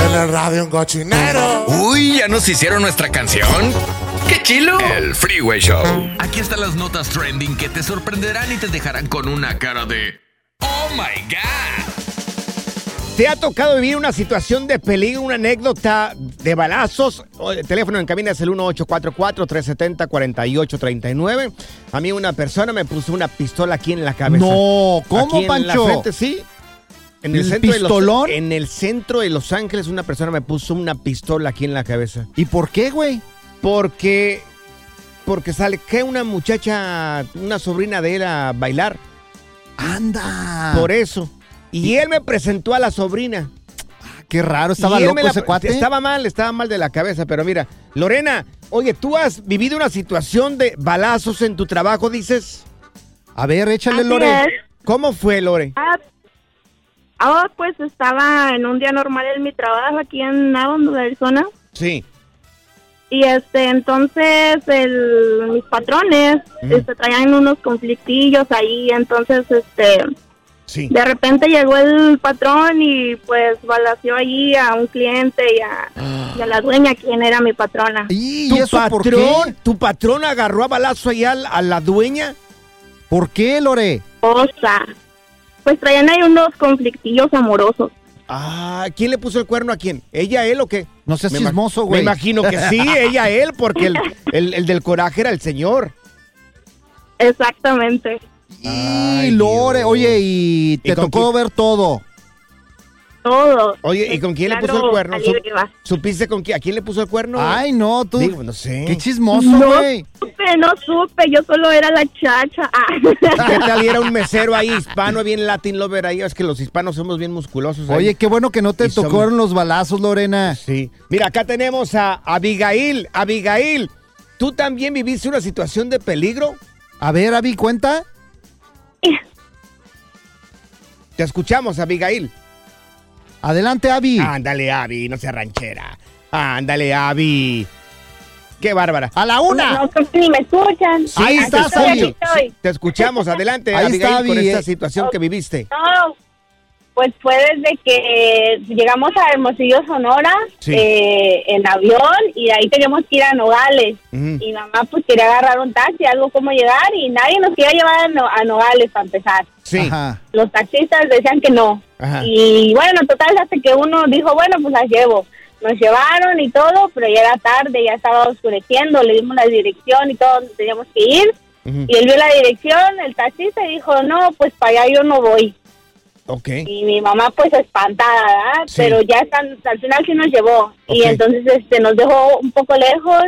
en el radio un cochinero. Uy, ¿ya nos hicieron nuestra canción? ¡Qué chilo! El Freeway Show. Aquí están las notas trending que te sorprenderán y te dejarán con una cara de... ¡Oh, my God! ¿Te ha tocado vivir una situación de peligro, una anécdota de balazos? El teléfono en cabina es el 1844-370-4839. A mí una persona me puso una pistola aquí en la cabeza. No, ¿cómo, Aquí en la Pancho? frente, sí. En el, ¿El centro de los- en el centro de Los Ángeles una persona me puso una pistola aquí en la cabeza. ¿Y por qué, güey? Porque porque sale que una muchacha, una sobrina de él a bailar. Anda. Por eso. Y él me presentó a la sobrina. Qué raro, estaba loco me la- ese cuate. Estaba mal, estaba mal de la cabeza, pero mira, Lorena, oye, ¿tú has vivido una situación de balazos en tu trabajo, dices? A ver, échale, Así Lore. es. ¿Cómo fue, Lore? Ah, ah, pues estaba en un día normal en mi trabajo aquí en Avon, Arizona. Sí. Y este, entonces el, mis patrones Ujú. este, traían unos conflictillos ahí, entonces este, Sí. de repente llegó el patrón y pues balació allí a un cliente y a, y a la dueña, quien era mi patrona. ¿Y ¿Tu eso por patrón, qué? tu patrón agarró a balazo ahí a, la- a la dueña? ¿Por qué, Lore? Cosa. Pues traían ahí unos conflictillos amorosos. Ah, ¿quién le puso el cuerno a quién? ¿Ella, él o qué? No Me ima- chismoso, Me güey. imagino que sí, ella, él, porque el, el- el del coraje era el señor. Exactamente. Y Ay, Lore, Dios. oye, y te ¿Y con tocó ver todo. Todo. Oye, ¿y con quién le puso el cuerno? salí ¿Sup- viva. ¿Supiste con quién? ¿A quién le puso el cuerno? Ay, no, tú. Digo, no sé. Qué chismoso, No güey. supe, no supe, yo solo era la chacha. Ah. ¿Qué tal? Y era un mesero ahí hispano, bien Latin lover ahí. Es que los hispanos somos bien musculosos. ahí. Oye, qué bueno que no te tocaron los balazos, Lorena. Sí. Mira, acá tenemos a Abigail. Abigail, ¿tú también viviste una situación de peligro? A ver, Avi, cuenta. Te escuchamos, Abigail. Adelante, Avi. Ándale, Abby, no seas ranchera. Ándale, Abby. Qué bárbara. A la una. No, que ni me escuchan. Sí, Ahí te estás. Abby. Te escuchamos. Adelante, Ahí Abigail, está, con Abby, esta eh. situación que viviste. No, pues fue desde que llegamos a Hermosillo, Sonora, Sí. eh, en avión, y de ahí teníamos que ir a Nogales. Y mamá pues quería agarrar un taxi, algo como llegar, y nadie nos quería llevar a, No- a Nogales para empezar. Sí. Ajá. Los taxistas decían que no. Ajá. Y bueno, total, hasta que uno dijo, bueno, pues las llevo. Nos llevaron y todo, pero ya era tarde, ya estaba oscureciendo, le dimos la dirección y todo, donde teníamos que ir. Y él vio la dirección, el taxista, y dijo, no, pues para allá yo no voy. Ok. Y mi mamá, pues espantada, ¿verdad? Sí. Pero ya están, al final sí nos llevó. Y entonces este nos dejó un poco lejos.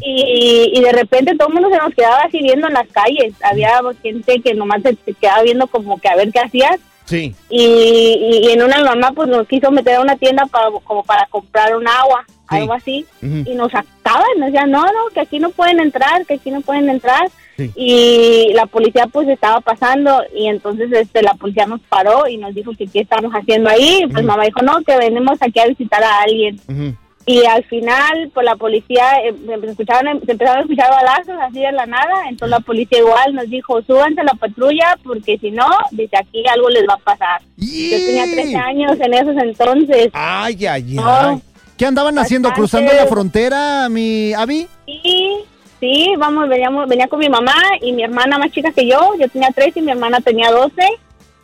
Y, y de repente todo el mundo se nos quedaba así viendo en las calles. Había gente que nomás se, quedaba viendo como que a ver qué hacías. Sí. Y, y, y en una mamá pues nos quiso meter a una tienda para, como para comprar un agua, Sí. algo así. Y nos sacaban, nos decían, no, no, que aquí no pueden entrar, que aquí no pueden entrar. Sí. Y la policía pues estaba pasando y entonces este la policía nos paró y nos dijo que qué estamos haciendo ahí. Y pues Ujú. mamá dijo, no, que venimos aquí a visitar a alguien. Ujú. y al final pues la policía eh, se escucharon se empezaron a escuchar balazos así de la nada entonces la policía igual nos dijo súbanse a la patrulla porque si no dice aquí algo les va a pasar yo tenía 13 años en esos entonces Ay, ay, ay. ¿Qué andaban haciendo? Bastante. ¿Cruzando la frontera, mi Abby? sí sí vamos veníamos venía con mi mamá y mi hermana más chica que yo yo tenía 13 y mi hermana tenía 12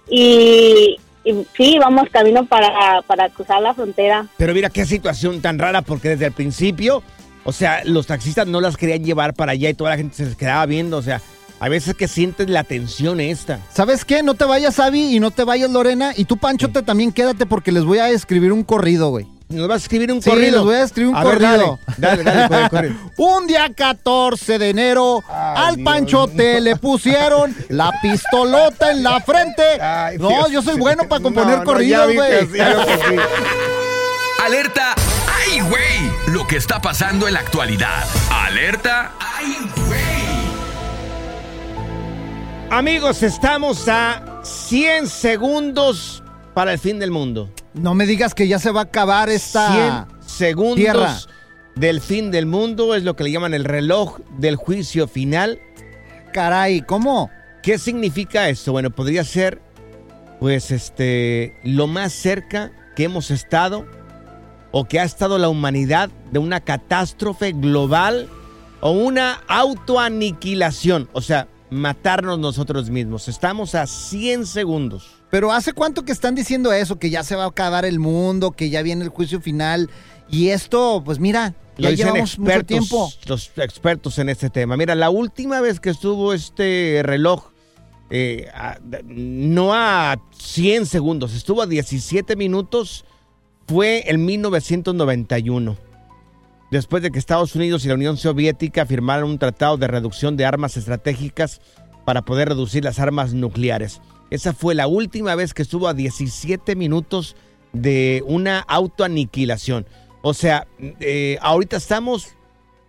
y, y sí vamos camino para para cruzar la frontera Pero mira qué situación tan rara, porque desde el principio, o sea, los taxistas no las querían llevar para allá y toda la gente se les quedaba viendo. O sea, a veces que sientes la tensión esta. ¿Sabes qué? No te vayas, Abby, y no te vayas, Lorena. Y tú, Panchote, también quédate porque les voy a escribir un corrido, güey. Nos vas a escribir un Sí, corrido. les voy a escribir un A ver, corrido. Dale, dale, dale, corre, corre. Un día 14 de enero, al Panchote le pusieron la pistolota en la frente. no, Dios. yo soy bueno para componer no, corridos, güey. sí. Alerta. ¡Ay, güey! Lo que está pasando en la actualidad. Alerta. ¡Ay, güey! Amigos, estamos a 100 segundos para el fin del mundo. No me digas que ya se va a acabar esta 100 segundos tierra. del fin del mundo es lo que le llaman el reloj del juicio final. Caray, ¿cómo? ¿Qué significa esto? Bueno, podría ser, pues, este, lo más cerca que hemos estado o que ha estado la humanidad de una catástrofe global o una autoaniquilación, o sea, matarnos nosotros mismos. Estamos a 100 segundos. Pero ¿hace cuánto que están diciendo eso? Que ya se va a acabar el mundo, que ya viene el juicio final. Y esto, pues mira, Lo ya llevamos mucho tiempo. Los expertos en este tema. Mira, la última vez que estuvo este reloj, eh, a- no a 100 segundos, estuvo a 17 minutos, fue en 1991. Después de que Estados Unidos y la Unión Soviética firmaron un tratado de reducción de armas estratégicas para poder reducir las armas nucleares. Esa fue la última vez que estuvo a 17 minutos de una autoaniquilación. O sea, eh, ahorita estamos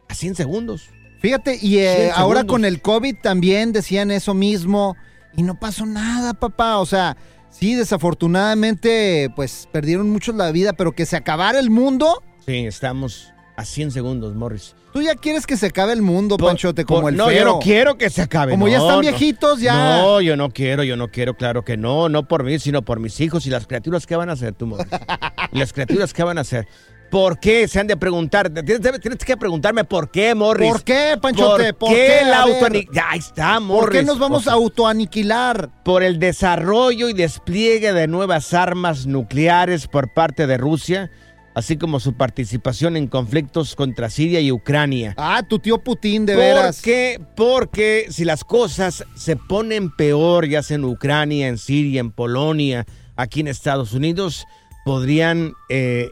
a 100 segundos. Fíjate, y eh, 100 ahora segundos. con el COVID también decían eso mismo y no pasó nada, papá. O sea, sí, desafortunadamente, pues perdieron muchos la vida, pero que se acabara el mundo. Sí, estamos a 100 segundos, Morris. Tú ya quieres que se acabe el mundo, Panchote, como Por- el no, feo. yo no quiero que se acabe. Como ya están no. viejitos, ya. No, yo no quiero, yo no quiero, claro que no. No por mí, sino por mis hijos y las criaturas que van a hacer, tú, Morris. Las criaturas que van a hacer. ¿Por qué? Se han de preguntar. Tienes, tienes que preguntarme por qué, Morris. ¿Por qué, Panchote? ¿Por, ¿Por qué qué? la A ver. autoani- Ya ahí está, Morris. ¿Por qué nos vamos O sea, a autoaniquilar? por el desarrollo y despliegue de nuevas armas nucleares por parte de Rusia, así como su participación en conflictos contra Siria y Ucrania. Ah, tu tío Putin, de ¿Por veras. qué? Porque si las cosas se ponen peor, ya sea en Ucrania, en Siria, en Polonia, aquí en Estados Unidos, podrían eh,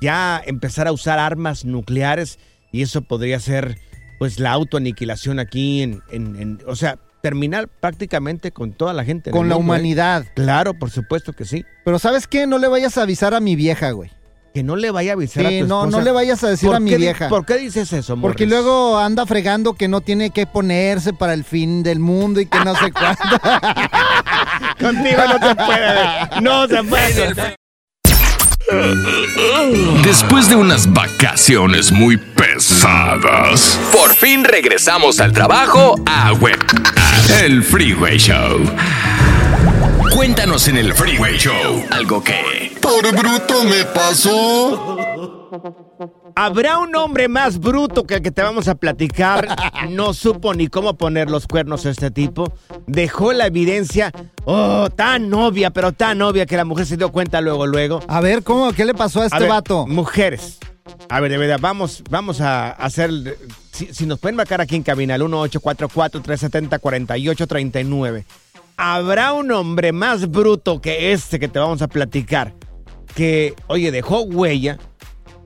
ya empezar a usar armas nucleares y eso podría ser pues la autoaniquilación aquí en, en- en- o sea, terminar prácticamente con toda la gente. en Con la ¿eh? humanidad. Claro, por supuesto que sí. Pero ¿sabes qué? No le vayas a avisar a mi vieja, güey. Que no le vaya a avisar Sí, a tu no, esposa. no le vayas a decir ¿Por a mi qué vieja. ¿Por qué dices eso, Porque Morris? luego anda fregando que no tiene que ponerse para el fin del mundo y que no sé cuándo. Contigo no se puede. No se puede. Después de unas vacaciones muy pesadas, por fin regresamos al trabajo a web. El Freeway Show. Cuéntanos en el Freeway Show algo que Por bruto me pasó. ¿Habrá un hombre más bruto que el que te vamos a platicar? No supo ni cómo poner los cuernos a este tipo. Dejó la evidencia, oh, tan obvia, pero tan obvia que la mujer se dio cuenta luego, luego. A ver, ¿cómo? ¿Qué le pasó a este ver, vato? Mujeres. A ver, de verdad, vamos, vamos a hacer. Si, si nos pueden marcar aquí en cabina, al 1844-370-4839. ¿Habrá un hombre más bruto que este que te vamos a platicar? Que, oye, dejó huella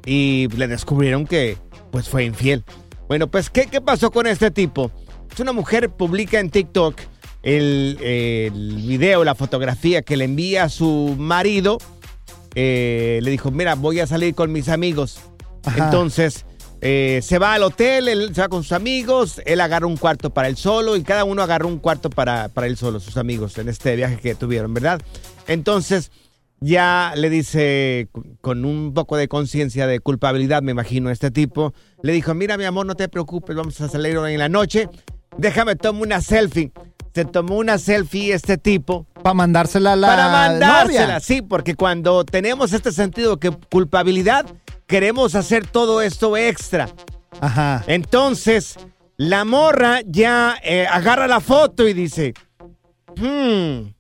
y le descubrieron que, pues, fue infiel. Bueno, pues, ¿qué, qué pasó con este tipo? Es una mujer publica en TikTok el, el video, la fotografía que le envía a su marido. Eh, le dijo, mira, voy a salir con mis amigos. Ajá. Entonces, eh, se va al hotel, él se va con sus amigos, él agarra un cuarto para él solo y cada uno agarró un cuarto para, para él solo, sus amigos, en este viaje que tuvieron, ¿verdad? Entonces, ya le dice, con un poco de conciencia de culpabilidad, me imagino, este tipo, le dijo, mira mi amor, no te preocupes, vamos a salir hoy en la noche, déjame tomar una selfie. Se tomó una selfie este tipo. Para mandársela a la Para mandársela, novia. sí, porque cuando tenemos este sentido de culpabilidad, queremos hacer todo esto extra. Ajá. Entonces, la morra ya eh, agarra la foto y dice, hmm,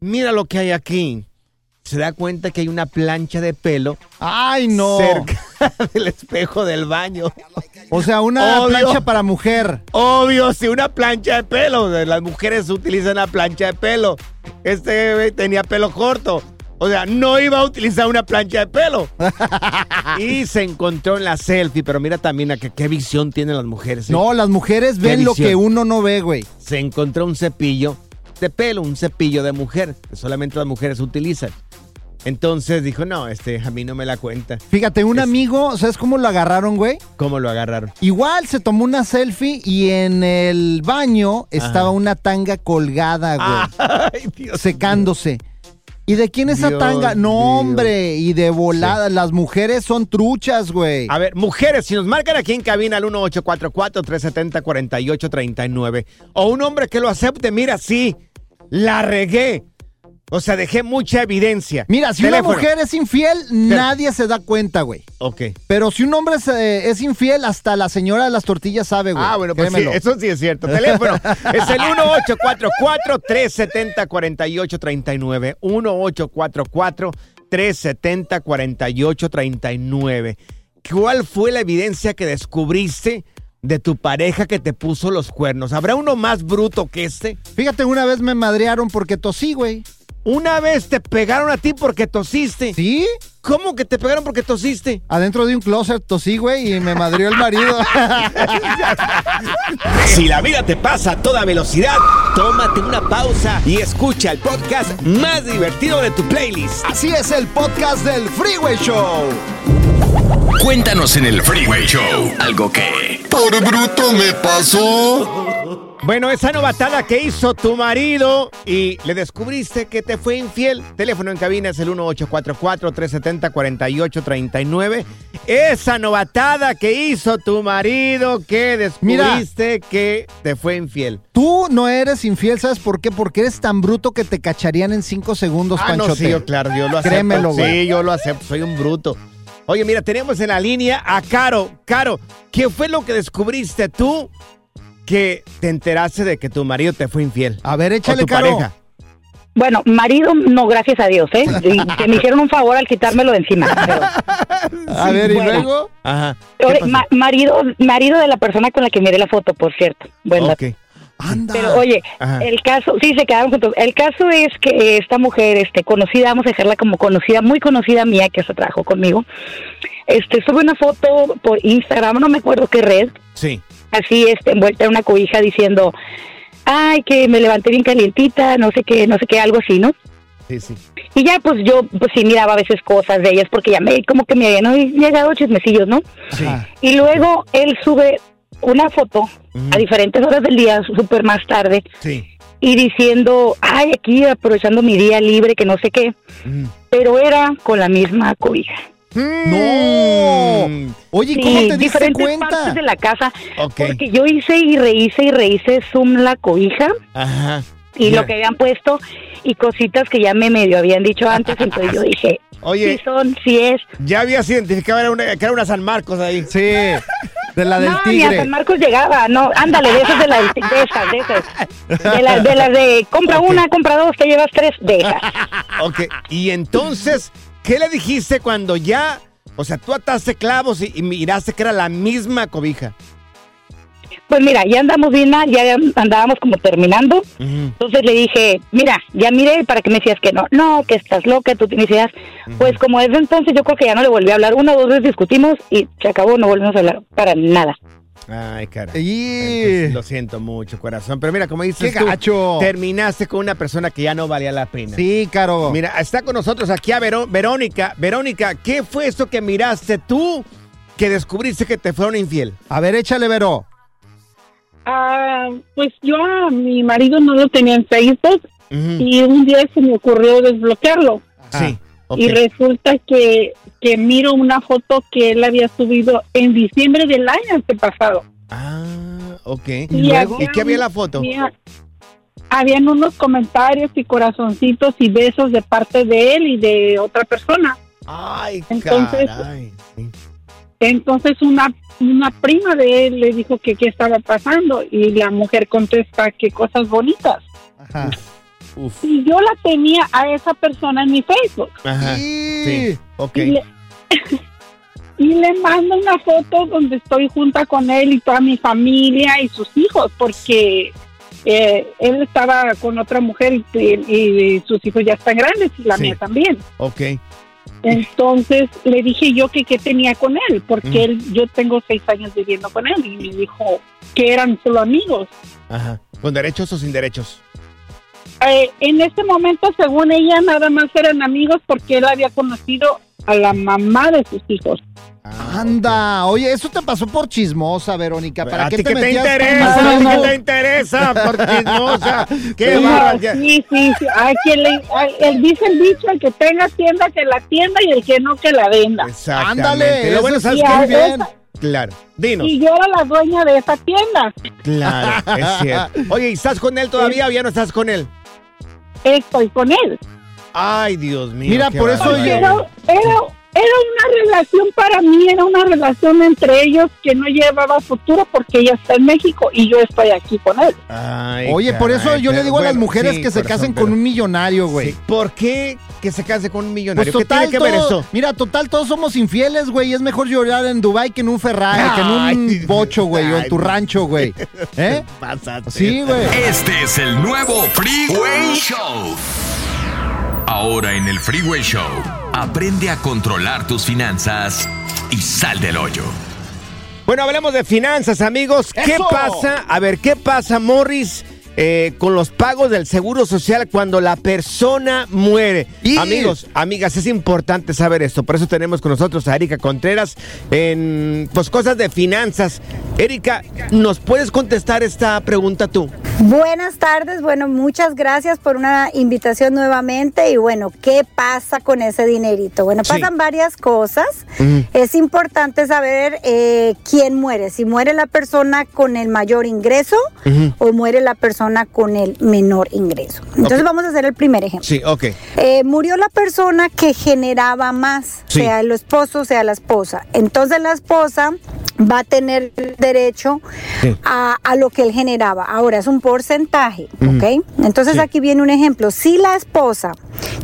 mira lo que hay aquí. Se da cuenta que hay una plancha de pelo Ay, no. cerca del espejo del baño. O sea, una Obvio. plancha para mujer. Obvio, si una plancha de pelo. Las mujeres utilizan una plancha de pelo. Este güey tenía pelo corto. O sea, no iba a utilizar una plancha de pelo. y se encontró en la selfie. Pero mira también a que, qué visión tienen las mujeres. ¿eh? No, las mujeres ven lo visión. que uno no ve, güey. Se encontró un cepillo de pelo, un cepillo de mujer, que solamente las mujeres utilizan. Entonces dijo, no, este, a mí no me la cuenta. Fíjate, un amigo, ¿sabes cómo lo agarraron, güey? ¿Cómo lo agarraron? Igual se tomó una selfie y en el baño estaba una tanga colgada, güey. Ay, Dios secándose. ¿Y de quién es esa Dios tanga? No, hombre, y de volada. Las mujeres son truchas, güey. A ver, mujeres, si nos marcan aquí en cabina al 1844-370-4839 o un hombre que lo acepte, mira, sí, la regué. O sea, dejé mucha evidencia. Mira, si Teléfono. una mujer es infiel, nadie se da cuenta, güey. Ok. Pero si un hombre es, eh, es infiel, hasta la señora de las tortillas sabe, güey. Ah, bueno, pues sí, Créemelo. eso sí es cierto. Teléfono es el 1844-370-4839. 1844-370-4839. ¿Cuál fue la evidencia que descubriste de tu pareja que te puso los cuernos? ¿Habrá uno más bruto que este? Fíjate, una vez me madrearon porque tosí, güey. Una vez te pegaron a ti porque tosiste. ¿Sí? ¿Cómo que te pegaron porque tosiste? Adentro de un closet tosí, güey, y me madrió el marido. Si la vida te pasa a toda velocidad, tómate una pausa y escucha el podcast más divertido de tu playlist. Así es el podcast del Freeway Show. Cuéntanos en el Freeway Show algo que... Por bruto me pasó. Bueno, esa novatada que hizo tu marido y le descubriste que te fue infiel. Teléfono en cabina es el 1844-370-4839. Esa novatada que hizo tu marido que descubriste que te fue infiel. Tú no eres infiel, ¿sabes por qué? Porque eres tan bruto que te cacharían en cinco segundos, Ah, no, sí, yo, claro, yo lo acepto. Créemelo, güey. Sí, yo lo acepto, soy un bruto. Oye, mira, tenemos en la línea a Caro. Caro, ¿qué fue lo que descubriste tú que te enteraste de que tu marido te fue infiel? A ver, O échale, tu Caro. pareja. Bueno, marido, no, gracias a Dios, ¿eh? Que me hicieron un favor al quitármelo de encima. pero- A ver, ¿y bueno. luego? Ajá. marido, marido de la persona con la que miré la foto, por cierto. Bueno, Ok. Anda. pero oye, Ajá. el caso, sí, se quedaron juntos. El caso es que esta mujer, este, conocida, vamos a dejarla como conocida, muy conocida mía, que se trabajó conmigo, este, sube una foto por Instagram, no me acuerdo qué red, Sí. así, este, envuelta en una cobija diciendo, ay, que me levanté bien calientita, no sé qué, no sé qué, algo así, ¿no? Sí, sí. Y ya, pues yo, pues sí miraba a veces cosas de ellas porque ya me, como que me habían llegado chismecillos, ¿no? Sí. Y luego él sube una foto a diferentes horas del día, súper más tarde, Sí. y diciendo, ay, aquí aprovechando mi día libre, que no sé qué, pero era con la misma cobija. ¡No! Mm. Oye, Sí, ¿cómo te diste diferentes cuenta? partes de la casa, porque yo hice y rehice y rehice zoom la cobija Ajá. y lo que habían puesto y cositas que ya me medio habían dicho antes, entonces yo dije, Oye. si son, si es. Ya habías identificado era una- que era una San Marcos ahí. Sí, de la del no, ni a tigre. San Marcos llegaba, no, ándale, de esas de las de esas, de esas. De las de, las de compra una, compra dos, te llevas tres, de esas. Ok. Y entonces, ¿qué le dijiste cuando ya, o sea, tú ataste clavos y, y miraste que era la misma cobija? Pues mira, ya andamos bien mal, ya andábamos como terminando. Entonces le dije, mira, ya miré para que me decías que no, no, que estás loca, tú tienes ideas. Pues como desde entonces yo creo que ya no le volví a hablar. Una o dos veces discutimos y se acabó, no volvimos a hablar para nada. Ay, cara. Y... Lo siento mucho, corazón. Pero mira, como dices ¡Qué tú, terminaste con una persona que ya no valía la pena. Sí, Caro. Mira, está con nosotros aquí a Veró- Verónica. Verónica, ¿qué fue eso que miraste tú que descubriste que te fueron infiel? A ver, échale, Vero. Ah, pues yo a mi marido no lo tenía en Facebook y un día se me ocurrió desbloquearlo. Sí. Y resulta que, que miro una foto que él había subido en diciembre del año antepasado. Ah, ok. Y ¿Y, había qué había la foto? había- habían unos comentarios y corazoncitos y besos de parte de él y de otra persona. Ay, Entonces, caray. Entonces una, una prima de él le dijo que qué estaba pasando y la mujer contesta que cosas bonitas. Uf. Y yo la tenía a esa persona en mi Facebook. Ajá. Sí. Ok. Y le, y le mando una foto donde estoy junta con él y toda mi familia y sus hijos, porque eh, él estaba con otra mujer y, y sus hijos ya están grandes y la Sí. mía también. Ok. Entonces le dije yo que qué tenía con él, porque Mm. él, yo tengo seis años viviendo con él y me dijo que eran solo amigos. Ajá. ¿Con derechos o sin derechos? Eh, en ese momento, según ella, nada más eran amigos porque él había conocido a la mamá de sus hijos. Anda, oye, eso te pasó por chismosa, Verónica. ¿Para ¿A qué te metías interesa? ¿A ti qué te interesa? Por chismosa. ¡Qué Sí! Sí, sí, sí. Hay quien le, el, dice el dicho, el que tenga tienda que la tienda y el que no que la venda. Exactamente. Ándale, Lo bueno, ¿sabes qué? esa- Claro. Dinos. Y yo era la dueña de esa tienda. Claro, es cierto. Oye, ¿y estás con él todavía o ya no estás con él? Estoy con él. Ay, Dios mío. Mira, por eso yo- Era, era, era una relación para mí, era una relación entre ellos que no llevaba futuro porque ella está en México y yo estoy aquí con él. Ay, Oye, por eso caray, yo le pero digo a las mujeres sí, que se casen pero- con un millonario, güey. Sí, ¿Por qué que se case con un millonario? Pues ¿Qué total, tiene que ver todo- eso? mira, total, todos somos infieles, güey. Es mejor llorar en Dubai que en un Ferrari, que en un Ay, bocho, güey, o en tu rancho, güey. ¿Eh? Pásate. Sí, güey. Este es el nuevo Freeway Show. Ahora en el Freeway Show, aprende a controlar tus finanzas y sal del hoyo. Bueno, hablemos de finanzas, amigos. ¿Qué ¡Eso! pasa? A ver, ¿qué pasa, Morris? Eh, con los pagos del seguro social cuando la persona muere. Y- Amigos, amigas, es importante saber esto. Por eso tenemos con nosotros a Erika Contreras en pues cosas de finanzas. Erika, ¿nos puedes contestar esta pregunta tú? Buenas tardes, bueno, muchas gracias por una invitación nuevamente y bueno, ¿qué pasa con ese dinerito? Bueno, Sí. pasan varias cosas. Es importante saber eh, quién muere, si muere la persona con el mayor ingreso o muere la persona con el menor ingreso. Entonces vamos a hacer el primer ejemplo. Sí, ok. Eh, murió la persona que generaba más, Sí. sea el esposo, sea la esposa. Entonces la esposa va a tener derecho Sí. a, a lo que él generaba. Ahora es un porcentaje. ¿ok? Entonces Sí. aquí viene un ejemplo. Si la esposa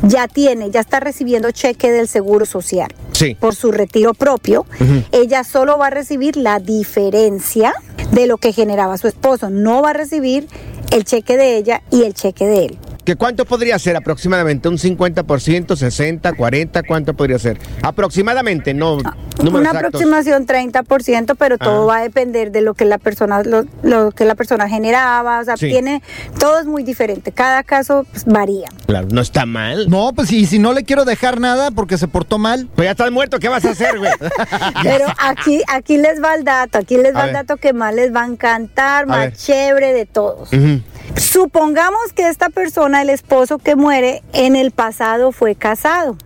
ya tiene, ya está recibiendo cheque del Seguro Social Sí. por su retiro propio, ella solo va a recibir la diferencia de lo que generaba su esposo. No va a recibir el cheque de ella y el cheque de él. ¿Que ¿Cuánto podría ser aproximadamente? ¿Un 50%, 60, 40? ¿Cuánto podría ser? Aproximadamente, no números Una exactos. aproximación 30%, pero todo Ah. va a depender de lo que la persona lo, lo que la persona generaba, o sea, Sí. tiene todo es muy diferente, cada caso pues, varía. Claro, no está mal. No, pues y si no le quiero dejar nada porque se portó mal. Pues ya estás muerto, ¿qué vas a hacer, güey? Pero aquí aquí les va el dato, aquí les A va el ver. dato que más les va a encantar, A más ver. chévere de todos. Supongamos que esta persona, el esposo que muere, en el pasado fue casado.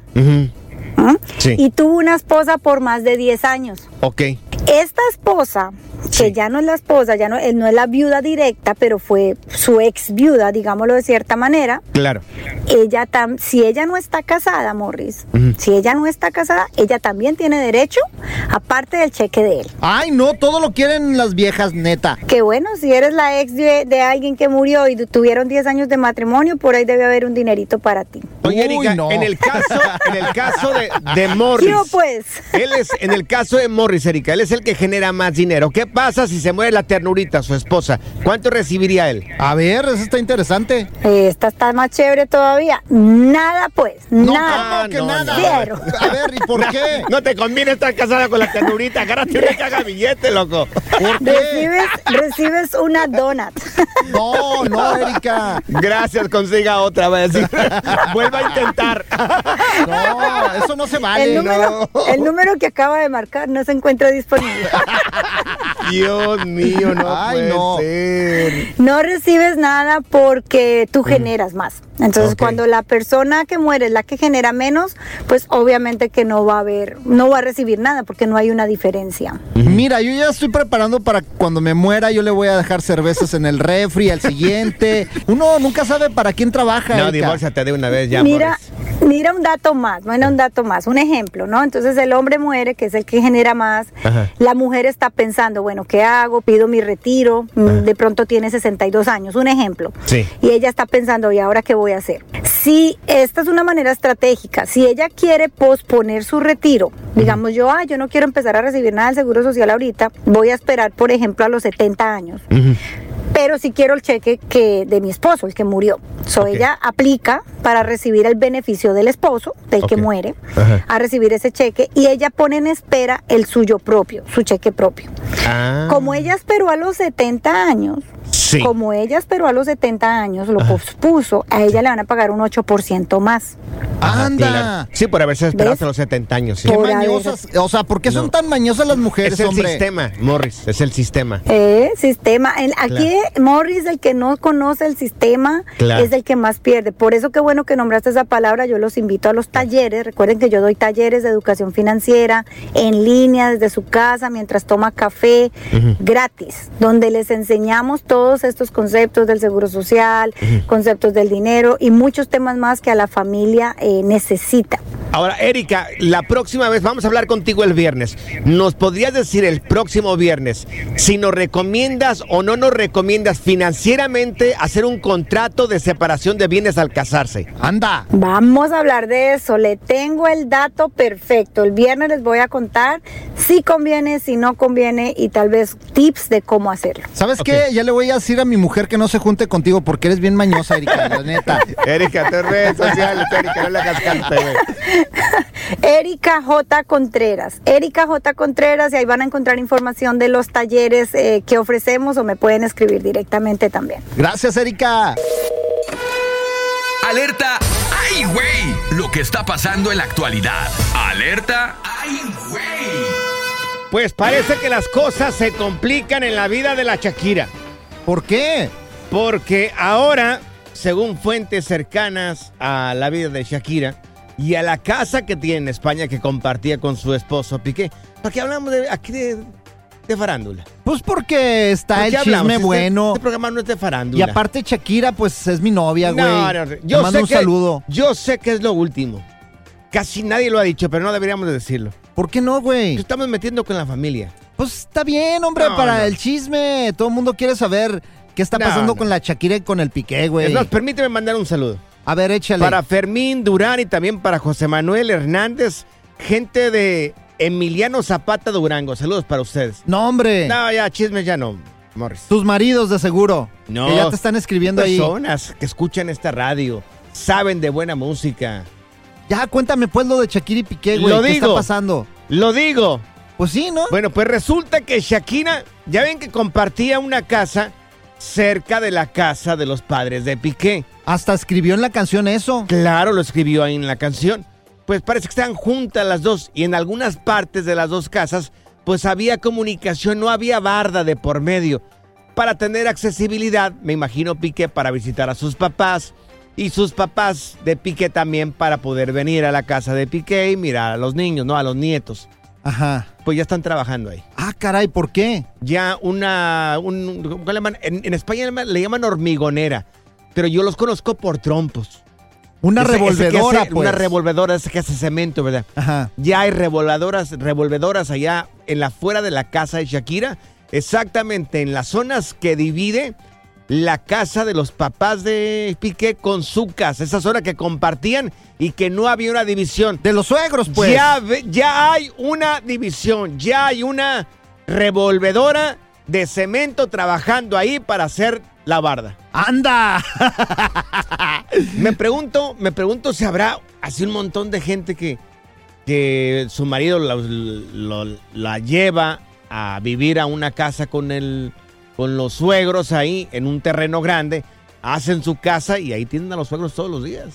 ¿ah? Sí. y tuvo una esposa por más de 10 años. Ok. Esta esposa, que ya no es la esposa, ya no, eh, no es la viuda directa, pero fue su ex viuda, digámoslo de cierta manera, Claro. ella tam, si ella no está casada, Morris, si ella no está casada, ella también tiene derecho, aparte del cheque de él. Ay, no, todo lo quieren las viejas, neta. Que bueno, si eres la ex de, de alguien que murió y tuvieron 10 años de matrimonio, por ahí debe haber un dinerito para ti. Oye, Erika, en el caso, en el caso de, de Morris. Yo, pues. Él es, en el caso de Morris, Erika, él es el que genera más dinero. ¿Qué pasa si se muere la ternurita, su esposa? ¿Cuánto recibiría él? A ver, eso está interesante. Esta está más chévere todavía. Nada, pues. No, nada. ¿cómo que nada? Cero. A ver, ¿y por qué? No te conviene estar casada con la ternurita. Agárrate una que haga billete, loco. Recibes, recibes una donut. No, no, Erika. Gracias, consiga otra vez. Vuelva a intentar. No, eso no se vale. el, número, no. el número que acaba de marcar no se encuentra disponible. money. Dios mío, no Ay, puede no. ser. No recibes nada porque tú generas más. Entonces, cuando la persona que muere es la que genera menos, pues obviamente que no va a haber, no va a recibir nada porque no hay una diferencia. Mira, yo ya estoy preparando para cuando me muera, yo le voy a dejar cervezas en el refri al siguiente. Uno nunca sabe para quién trabaja. No, divórciate de una vez ya, mira, Morris. mira un dato más, bueno, un dato más, un ejemplo, ¿no? Entonces el hombre muere, que es el que genera más. Ajá. La mujer está pensando, bueno, ¿qué hago? Pido mi retiro. mm, De pronto tiene 62 años, un ejemplo. Sí. Y ella está pensando, ¿y ahora qué voy a hacer? Si esta es una manera estratégica, si ella quiere posponer su retiro, digamos yo, ah, yo no quiero empezar a recibir nada del Seguro Social ahorita, voy a esperar, por ejemplo, a los 70 años. Pero si quiero el cheque que de mi esposo, el que murió. So ella aplica para recibir el beneficio del esposo, del que muere, Ajá. a recibir ese cheque y ella pone en espera el suyo propio, su cheque propio. Ah. Como ella esperó a los 70 años, Sí. como ella esperó a los 70 años, lo pospuso, a ella le van a pagar un 8% más. Anda. Sí, por haberse esperado hasta los 70 años. sí. Qué mañosas. O sea, ¿por qué son No. tan mañosas las mujeres, Es el hombre? sistema, Morris, es el sistema. Eh, sistema. El- aquí Morris, el que no conoce el sistema, Claro. es el que más pierde. Por eso qué bueno que nombraste esa palabra. Yo los invito a los talleres. Recuerden que yo doy talleres de educación financiera en línea desde su casa mientras toma café gratis, donde les enseñamos todos estos conceptos del seguro social, conceptos del dinero y muchos temas más que a la familia eh, necesita. Ahora, Erika, la próxima vez vamos a hablar contigo el viernes. ¿Nos podrías decir el próximo viernes si nos recomiendas o no nos recomiendas financieramente hacer un contrato de separación de bienes al casarse? Anda. Vamos a hablar de eso. Le tengo el dato perfecto. El viernes les voy a contar si conviene, si no conviene y tal vez tips de cómo hacerlo. ¿Sabes qué? Ya le voy a decir a mi mujer que no se junte contigo porque eres bien mañosa, Erika, la neta. Erika, tus redes sociales, Erika, no le hagas cante, güey. Erika J. Contreras. Erika J. Contreras y ahí van a encontrar información de los talleres eh, que ofrecemos o me pueden escribir directamente también. Gracias, Erika. Alerta, ¡ay, güey! Lo que está pasando en la actualidad. Alerta, ¡ay, güey! Pues parece que las cosas se complican en la vida de la Shakira. ¿Por qué? Porque ahora, según fuentes cercanas a la vida de Shakira y a la casa que tiene en España que compartía con su esposo Piqué, ¿para qué hablamos de, aquí de, de farándula? Pues porque está ¿Por el hablamos? chisme Este- bueno. Este programa no es de Y farándula. aparte Shakira, pues es mi novia, güey. No, no, no. Te Yo mando sé un que- saludo. Yo sé que es lo último. Casi nadie lo ha dicho, pero no deberíamos de decirlo. ¿Por qué no, güey? Nos estamos metiendo con la familia. Pues está bien, hombre, No, para no. el chisme. Todo el mundo quiere saber qué está pasando no. con la Shakira y con el Piqué, güey. Permíteme mandar un saludo. A ver, échale. Para Fermín Durán y también para José Manuel Hernández, gente de Emiliano Zapata Durango. Saludos para ustedes. No, hombre. No, ya, chismes ya no, Morris. Tus maridos, de seguro. No. Que ya te están escribiendo ahí. Personas que escuchan esta radio, saben de buena música. Ya, cuéntame pues lo de Shakira y Piqué, güey. Lo ¿Qué digo. está pasando? Lo digo. Pues sí, ¿no? Bueno, pues resulta que Shakira, ya ven que compartía una casa cerca de la casa de los padres de Piqué. Hasta escribió en la canción eso. Claro, lo escribió ahí en la canción. Pues parece que están juntas las dos y en algunas partes de las dos casas pues había comunicación, no había barda de por medio. Para tener accesibilidad, me imagino Piqué para visitar a sus papás y sus papás de Piqué también para poder venir a la casa de Piqué y mirar a los niños, no a los nietos. Ajá. Pues ya están trabajando ahí. Ah, caray, ¿por qué? Ya una, un- ¿cómo le llaman? En, en España le llaman- hormigonera, pero yo los conozco por trompos. Una Ese- ese que revolvedora, hace- pues. Una revolvedora, esa que hace cemento, ¿verdad? Ajá. Ya hay revolvedoras, revolvedoras allá en la fuera de la casa de Shakira, exactamente en las zonas que divide la casa de los papás de Piqué con su casa, esa zona que compartían y que no había una división. De los suegros, pues. Ya, ya hay una división, ya hay una revolvedora de cemento trabajando ahí para hacer la barda. ¡Anda! Me pregunto, me pregunto si habrá así un montón de gente que, que su marido la lleva a vivir a una casa con el, con los suegros ahí en un terreno grande, hacen su casa y ahí tienen a los suegros todos los días.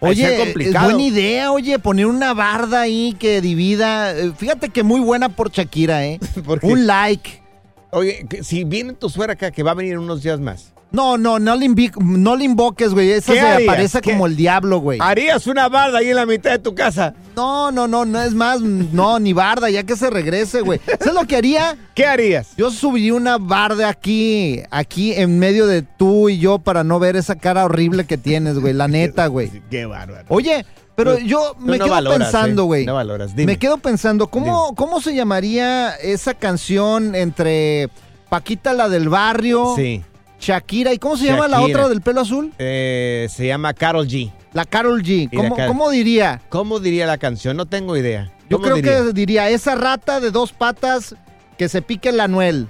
Oye, es buena idea, oye, poner una barda ahí que divida. Eh, Fíjate que muy buena por Shakira, ¿eh? ¿Por? Un like. Oye, si viene tu suegra acá, que va a venir en unos días más. No, no, no le, invi- no le invoques, güey. Esa ¿Qué se harías? aparece ¿Qué? como el diablo, güey. ¿Harías una barda ahí en la mitad de tu casa? No, no, no, no es más, no, ni barda, ya que se regrese, güey. ¿Sabes lo que haría? ¿Qué harías? Yo subiría una barda aquí, aquí en medio de tú y yo para no ver esa cara horrible que tienes, güey. La neta, güey. Qué bárbaro. Oye, pero Tú- yo me no quedo valoras, pensando, ¿eh? güey. No valoras, dime. Me quedo pensando, ¿cómo, ¿cómo se llamaría esa canción entre Paquita la del barrio, Sí. Shakira y cómo se llama la Shakira. otra del pelo azul? Eh, se llama Carol G. La Carol G. ¿Cómo, diría? ¿Cómo diría la canción? No tengo idea. Yo ¿Cómo creo diría? que diría esa rata de dos patas que se pique la Anuel.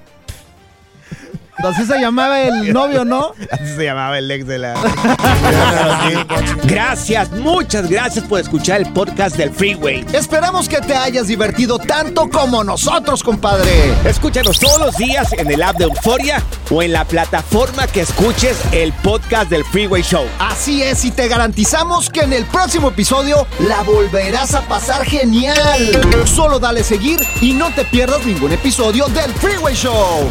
Así se llamaba el novio, ¿no? Así se llamaba el ex de la. gracias, muchas gracias por escuchar el podcast del Freeway. Esperamos que te hayas divertido tanto como nosotros, compadre. Escúchanos todos los días en el app de Euforia o en la plataforma que escuches el podcast del Freeway Show. Así es, y te garantizamos que en el próximo episodio la volverás a pasar genial. Solo dale seguir y no te pierdas ningún episodio del Freeway Show.